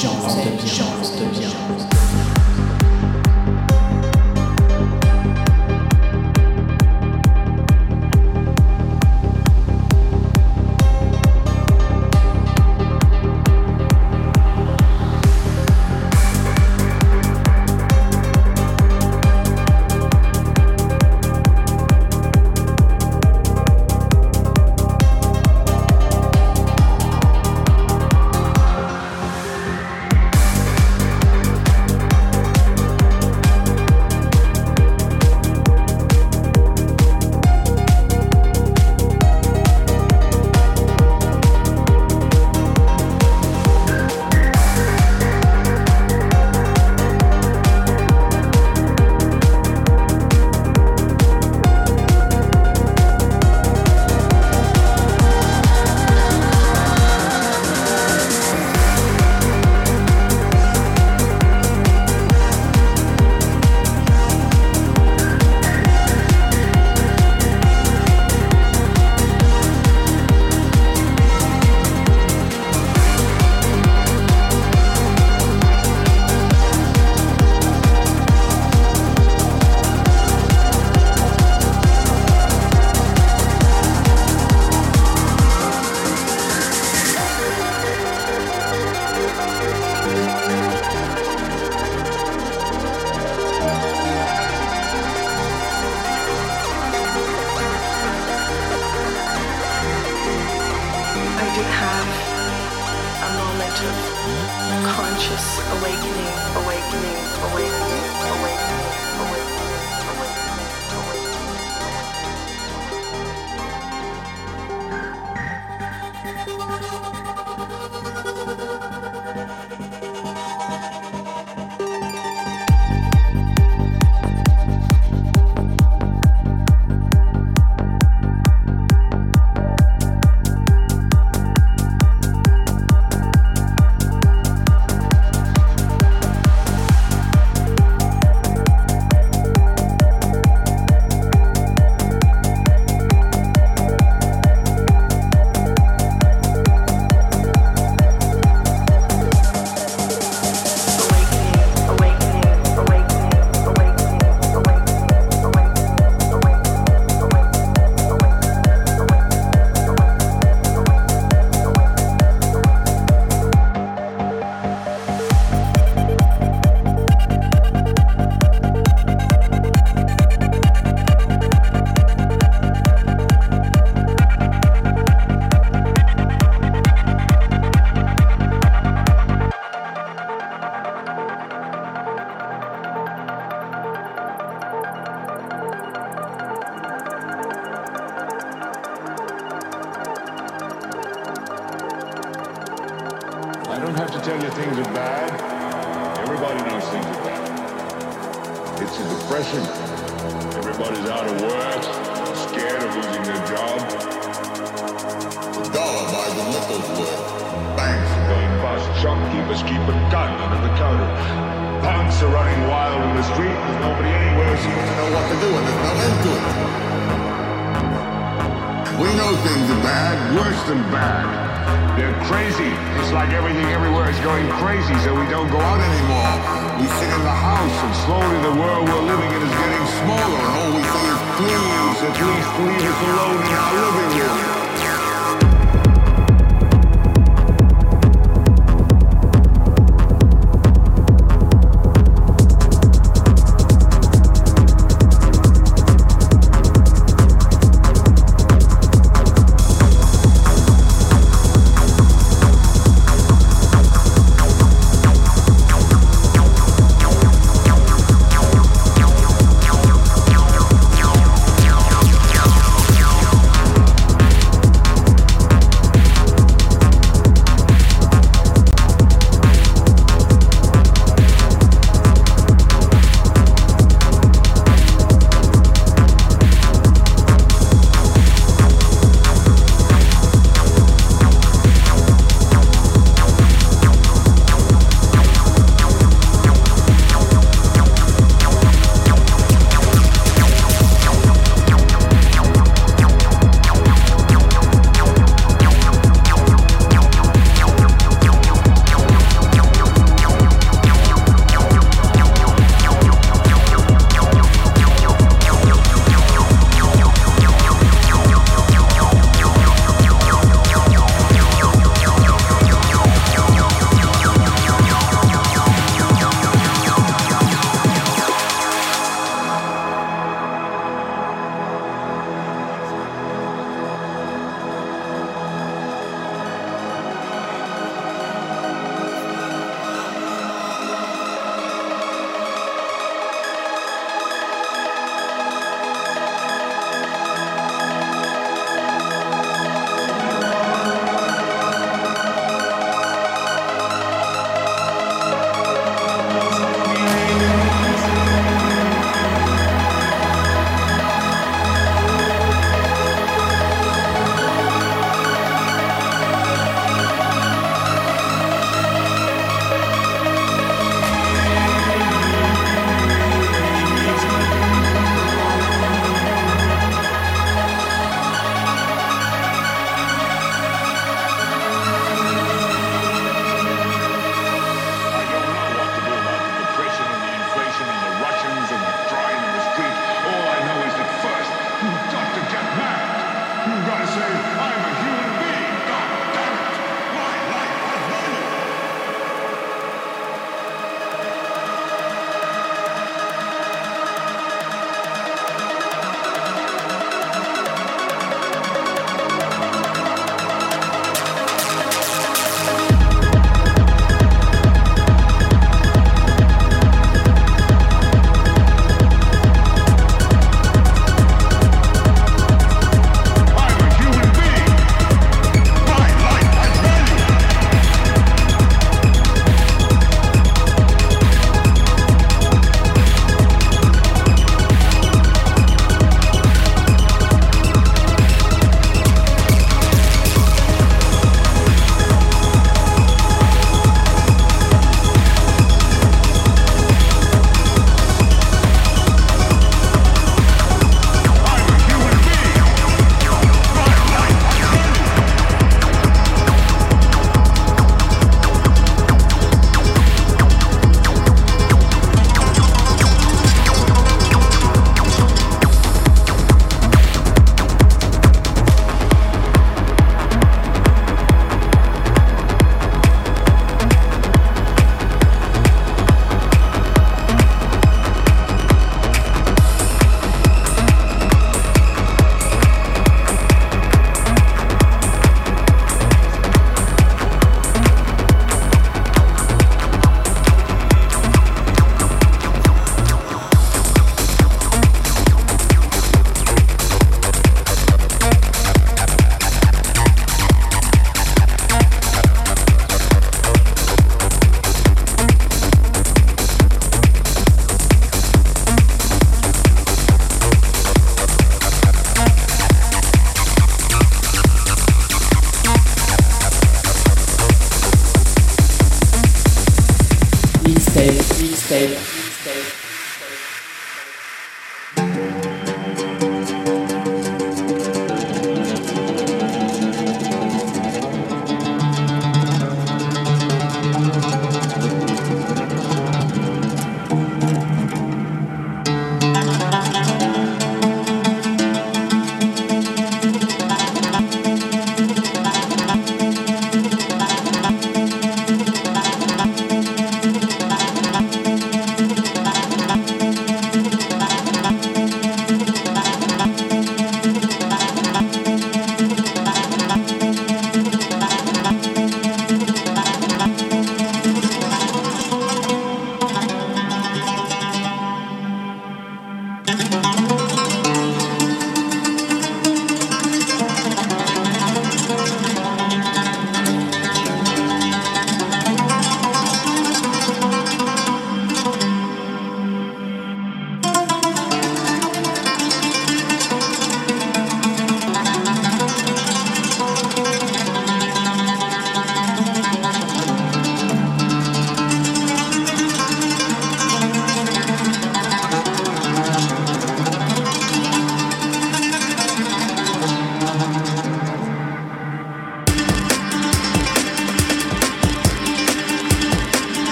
小房。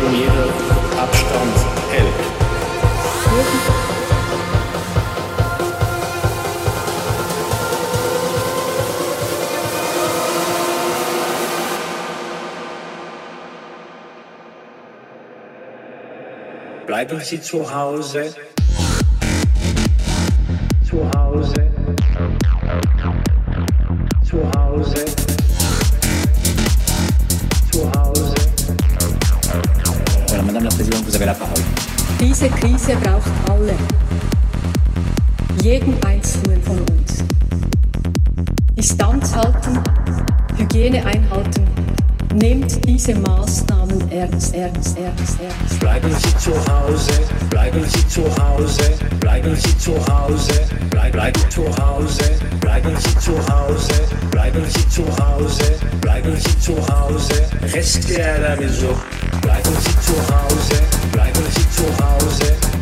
neben jeder Abstand hält. Bleiben Sie zu Hause. Diese braucht alle, jeden Einzelnen von uns. Distanz halten, Hygiene einhalten, nehmt diese Maßnahmen ernst, ernst, ernst, ernst. Bleiben Sie zu Hause, bleiben Sie zu Hause, bleiben Sie zu Hause, bleib, bleiben Sie zu Hause, bleiben Sie zu Hause, bleiben Sie zu Hause, bleiben Sie zu Hause, Reste à la maison. Bleiben Sie zu Hause, bleiben Sie zu Hause.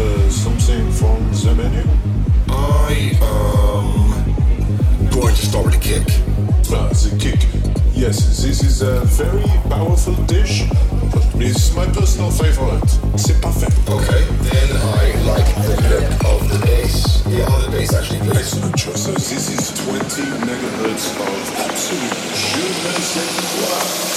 uh, something from the menu? I am going to start with a kick. Ah, the kick. Yes, this is a very powerful dish. It's my personal favorite. C'est parfait. Okay, then I like the look of the bass. Yeah, how the bass actually plays. Excellent choice. So this is 20 megahertz of absolute je ne sais quoi.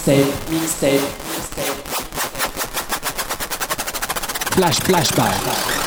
Mixtape, mixtape, mixtape. Flash, flashback. showing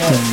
Get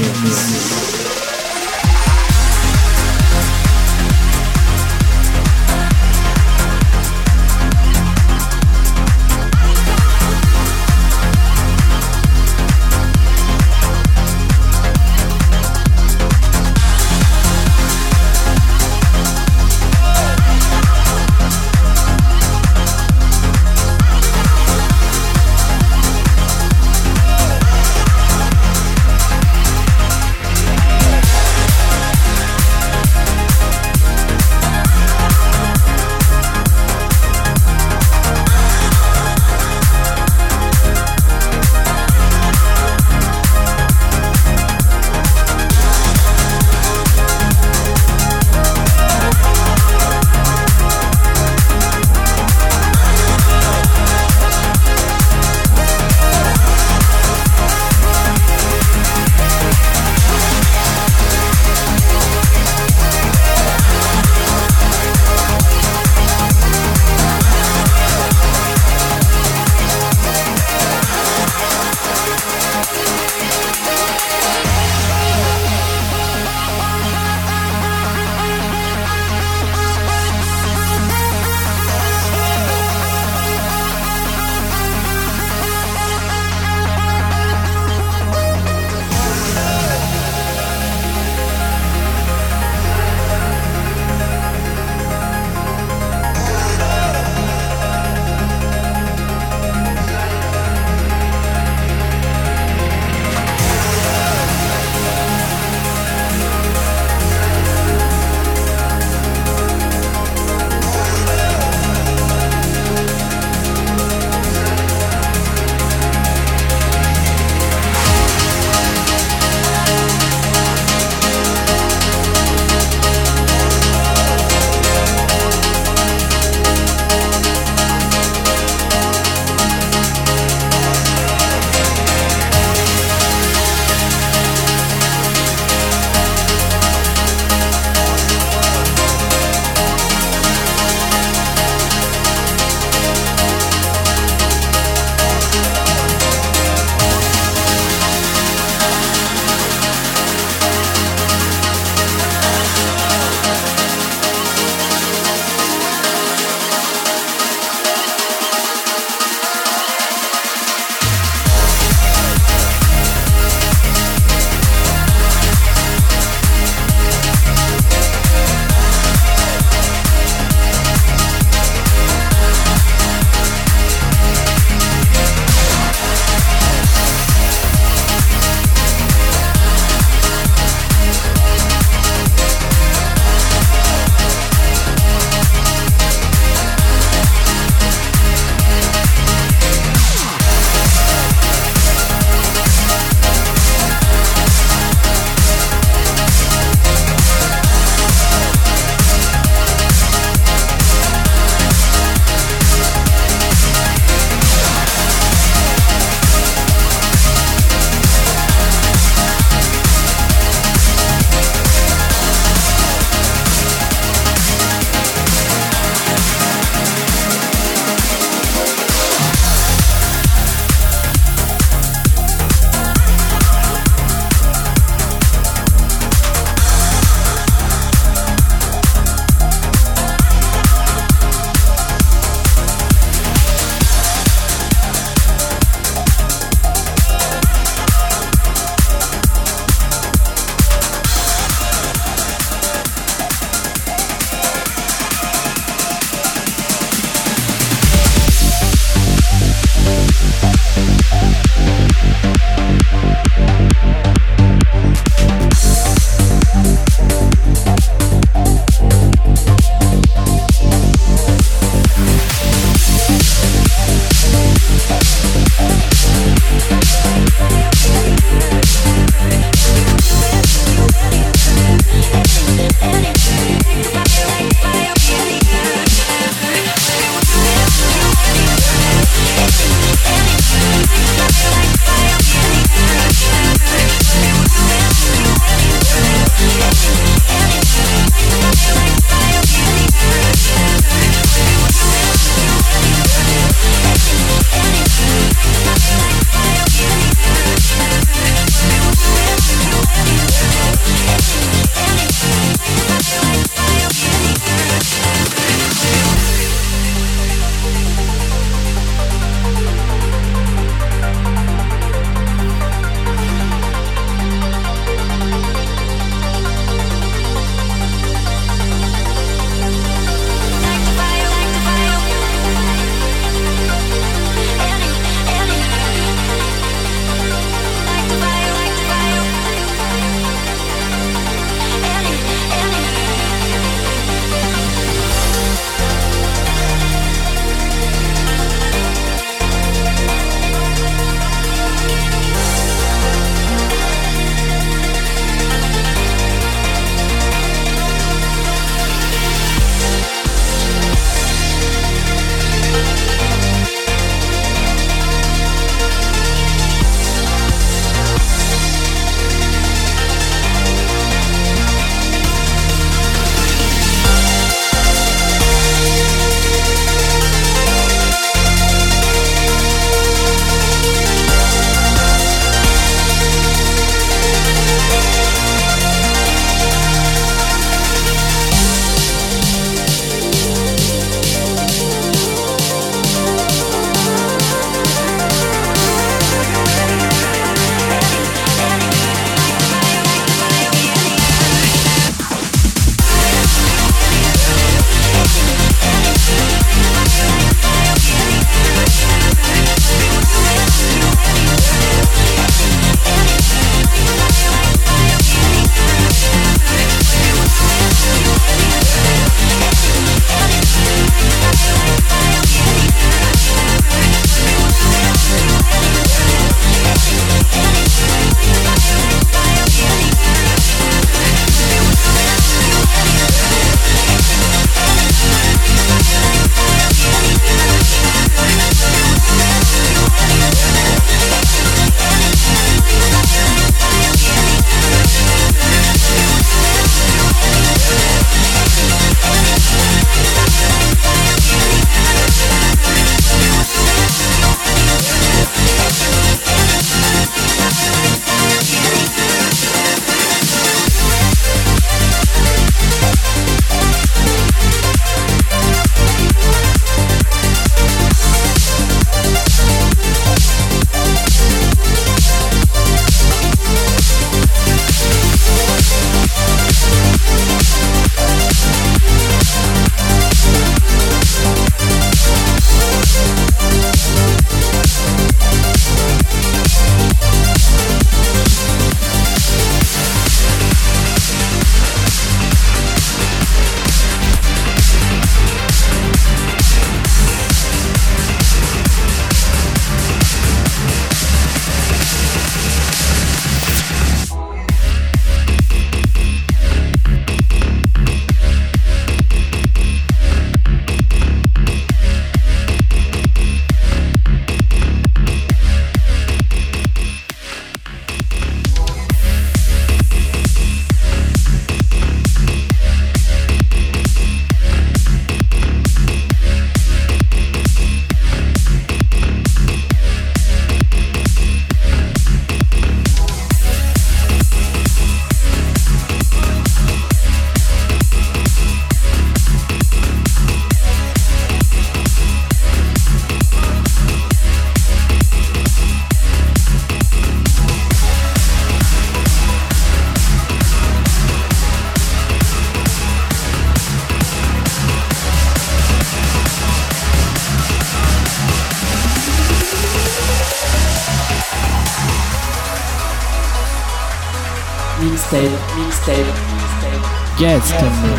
mixtape, mixtape, mixtape. Guest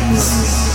mix.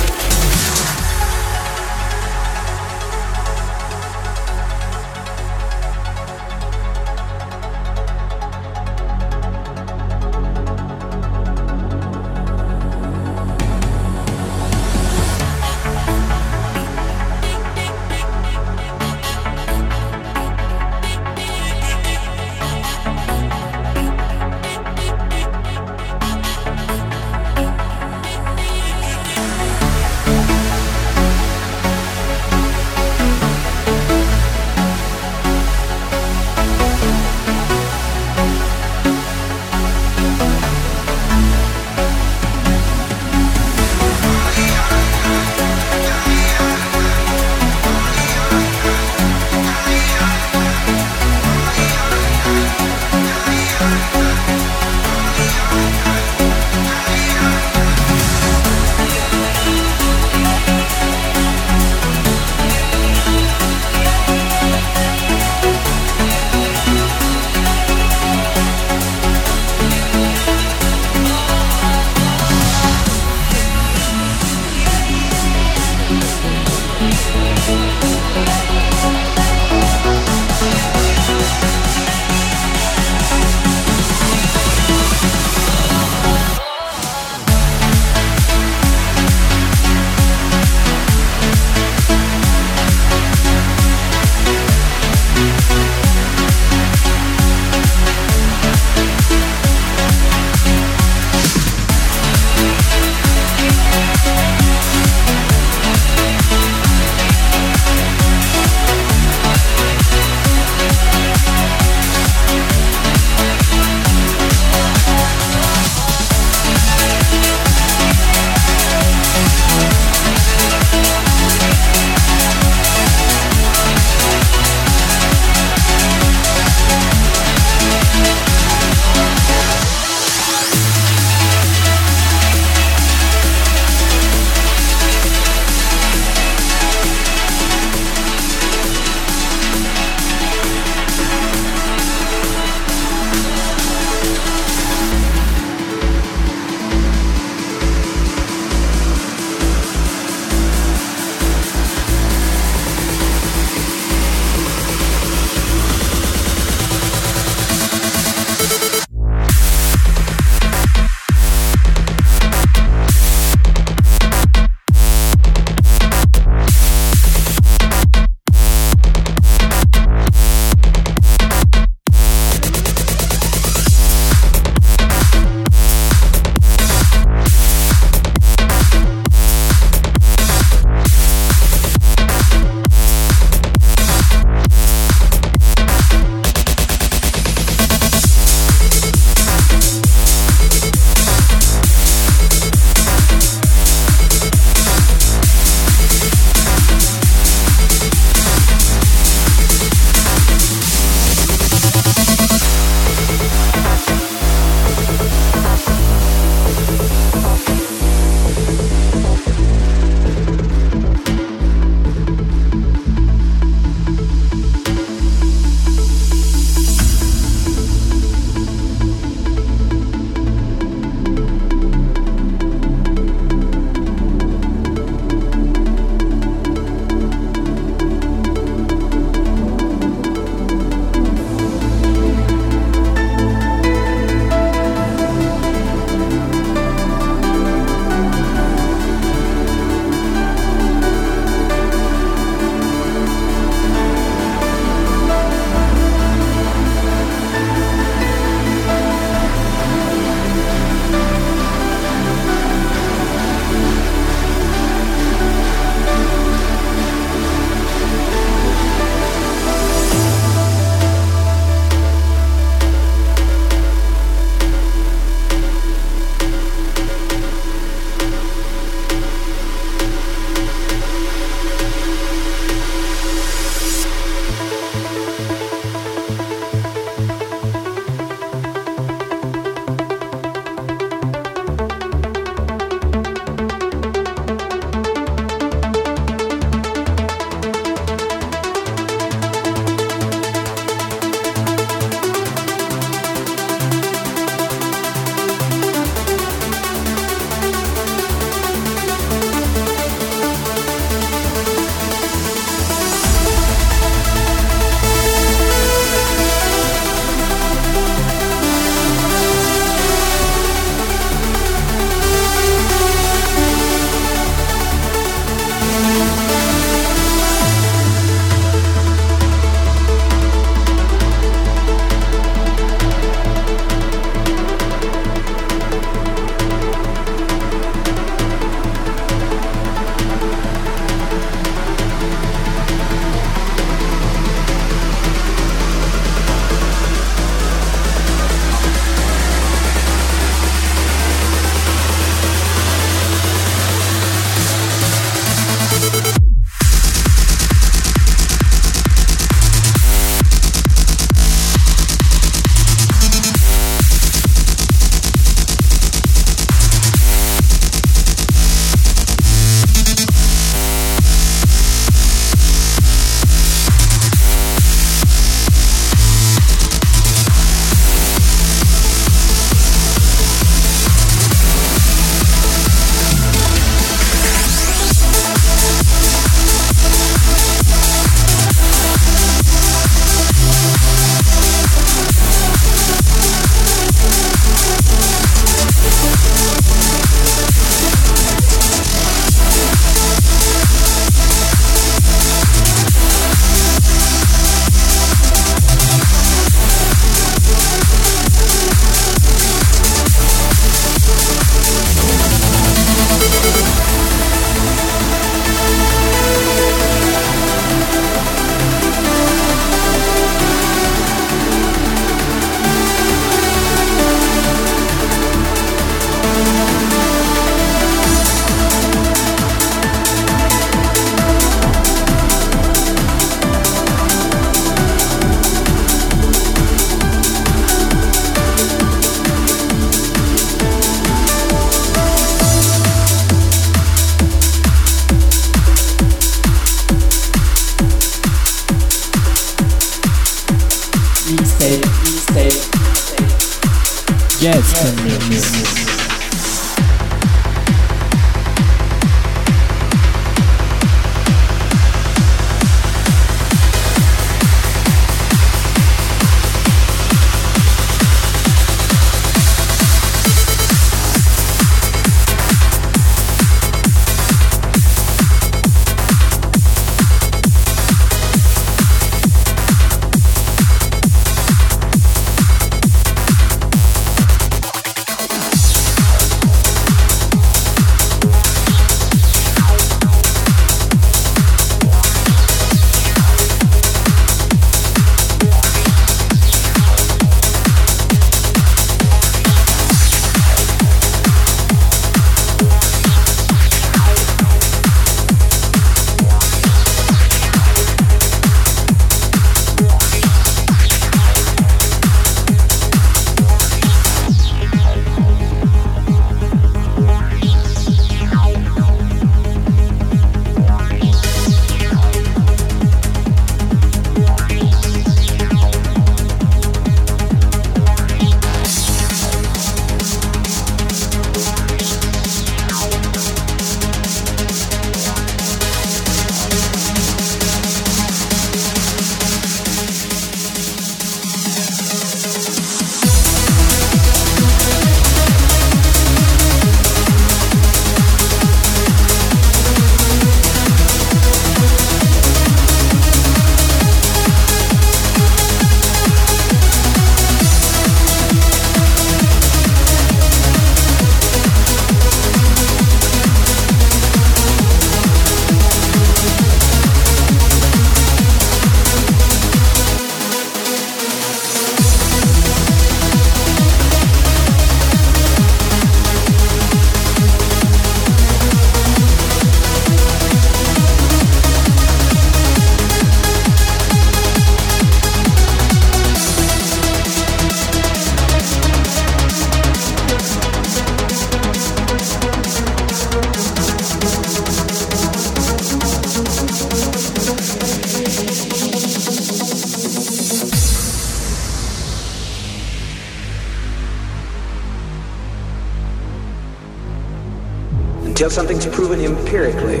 Until something's proven empirically,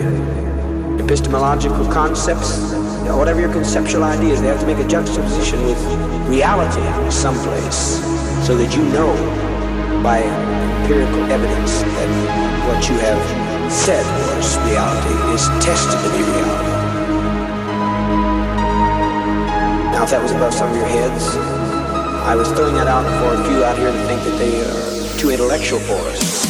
epistemological concepts, whatever your conceptual ideas, they have to make a juxtaposition with reality someplace so that you know by empirical evidence that what you have said was reality is tested to be reality. Now, if that was above some of your heads, I was throwing that out for a few out here to think that they are too intellectual for us.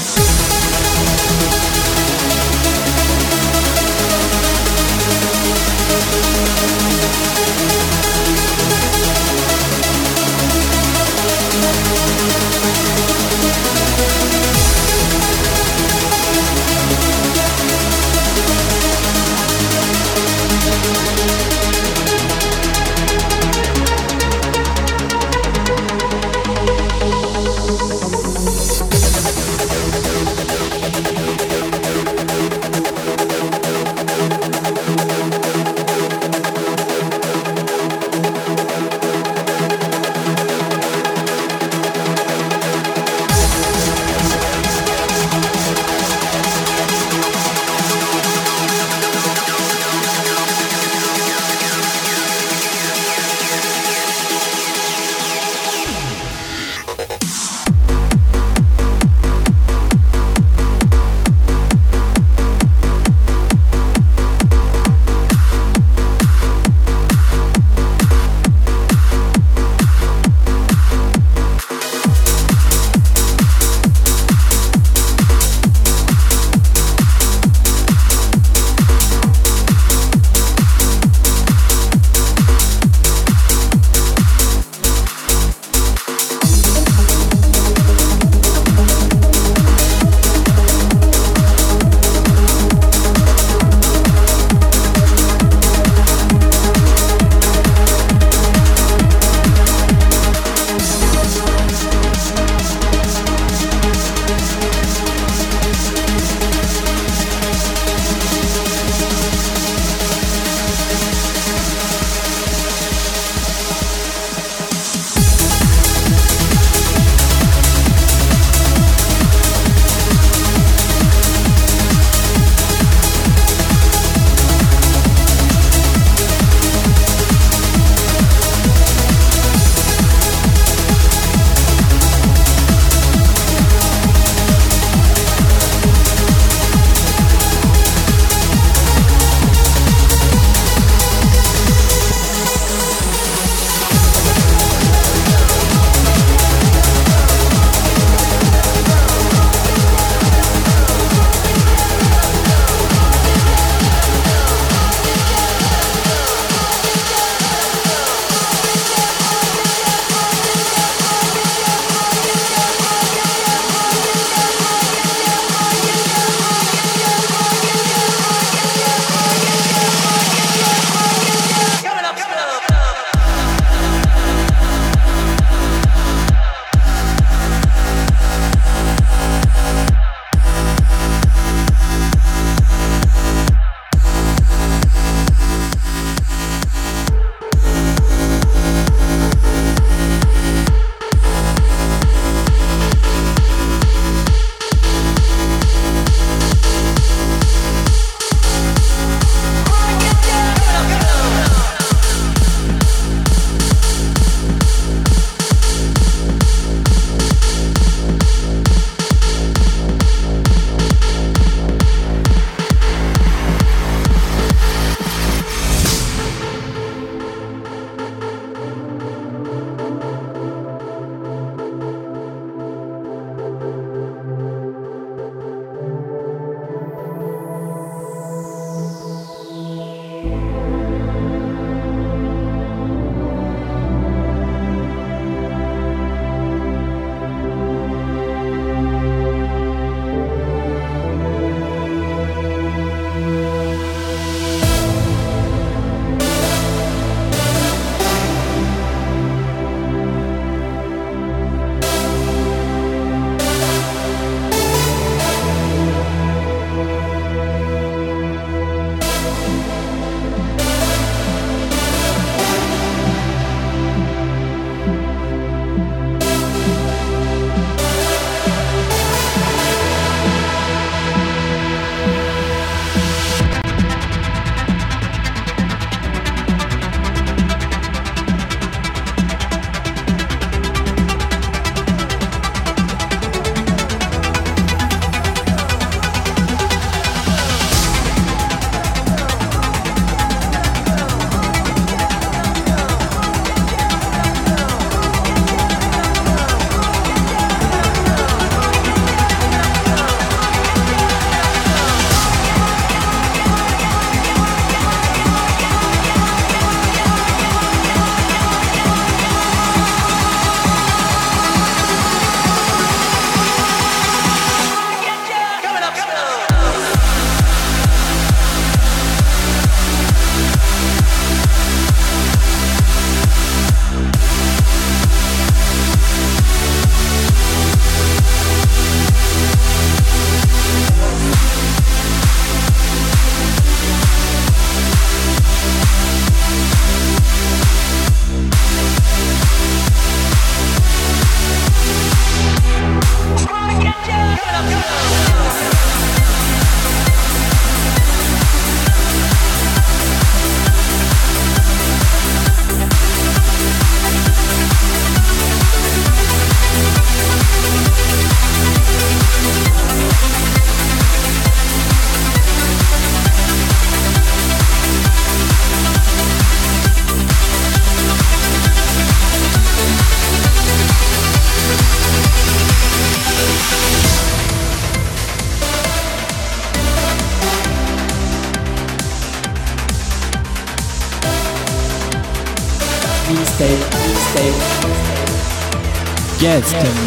Guest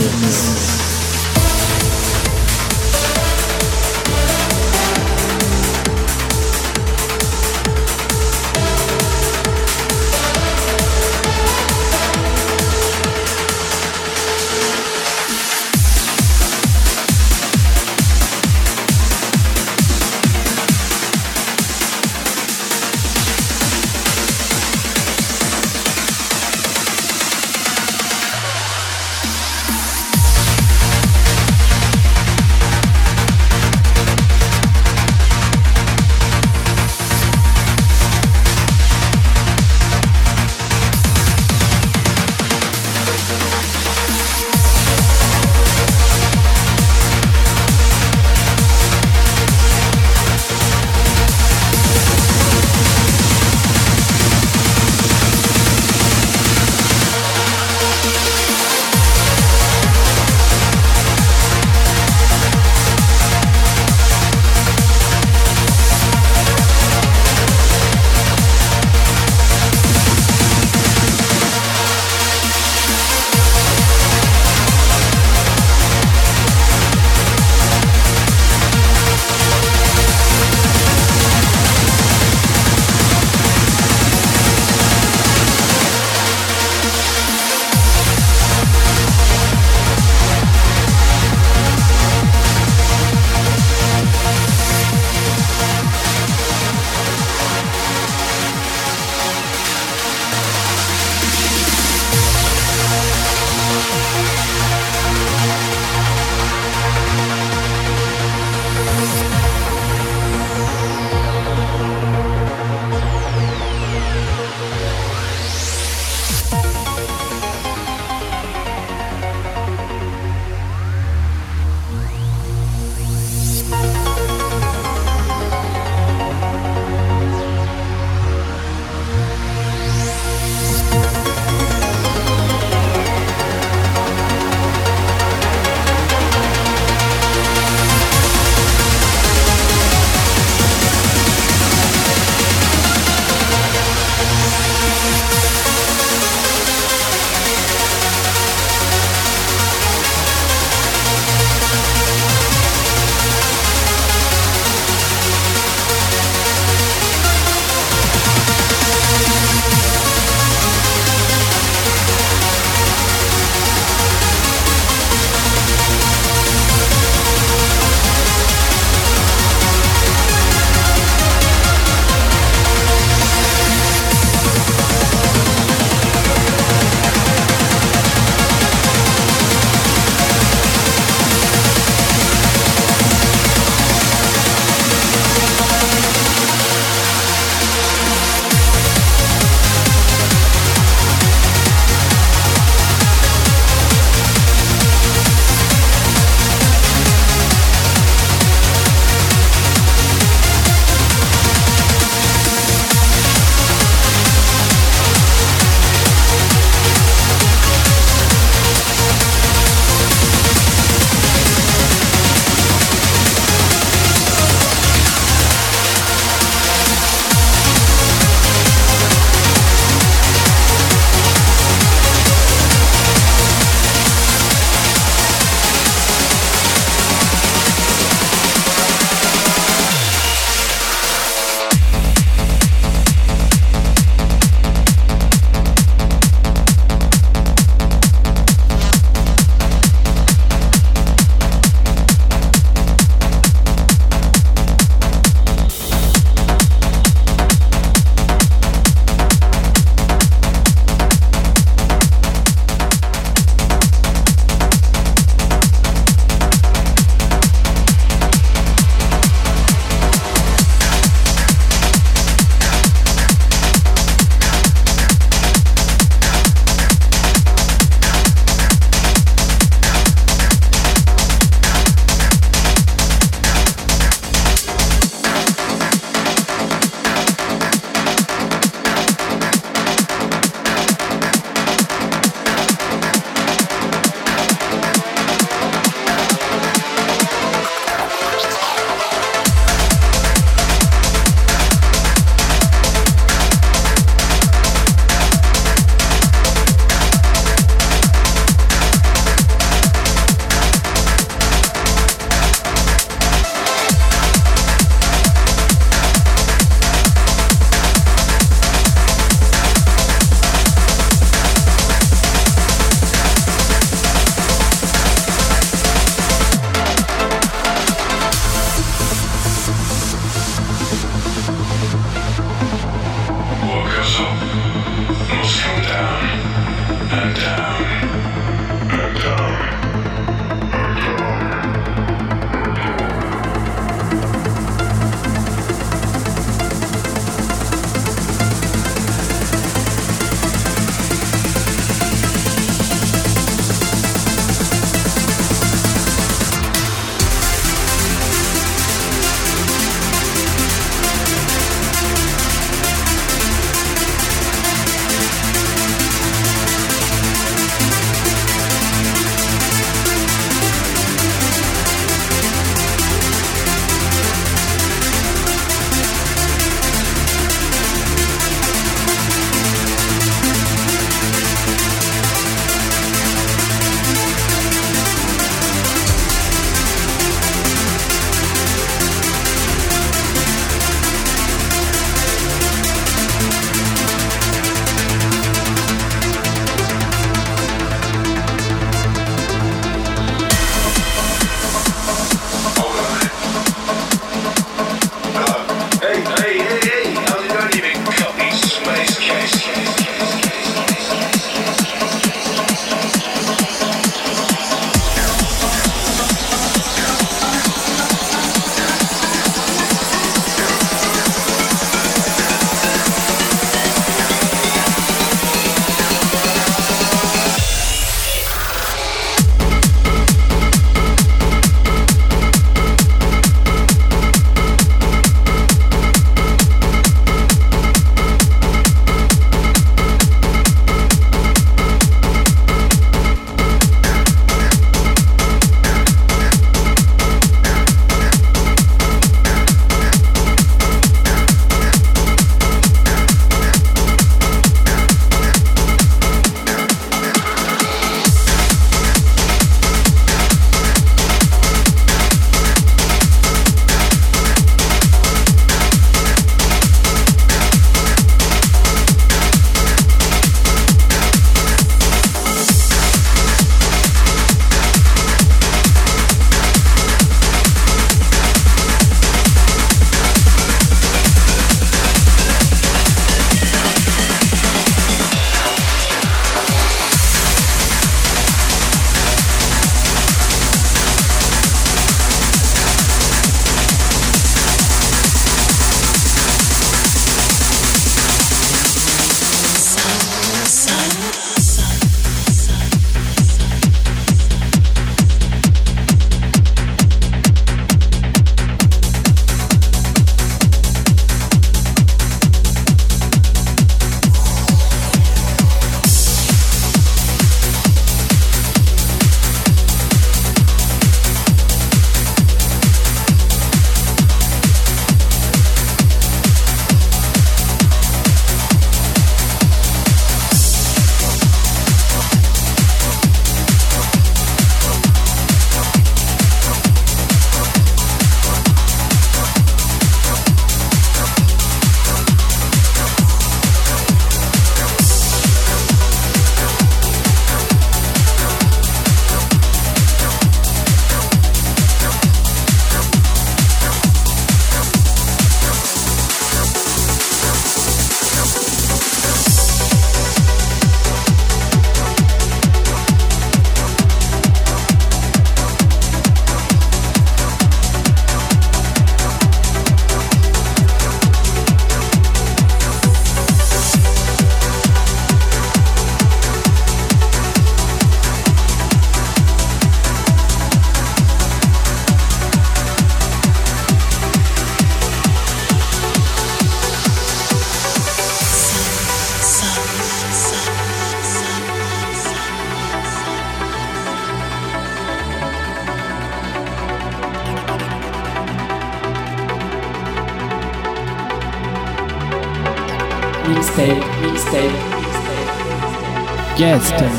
guest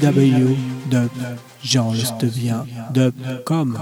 www.dub.georges devient dub.com.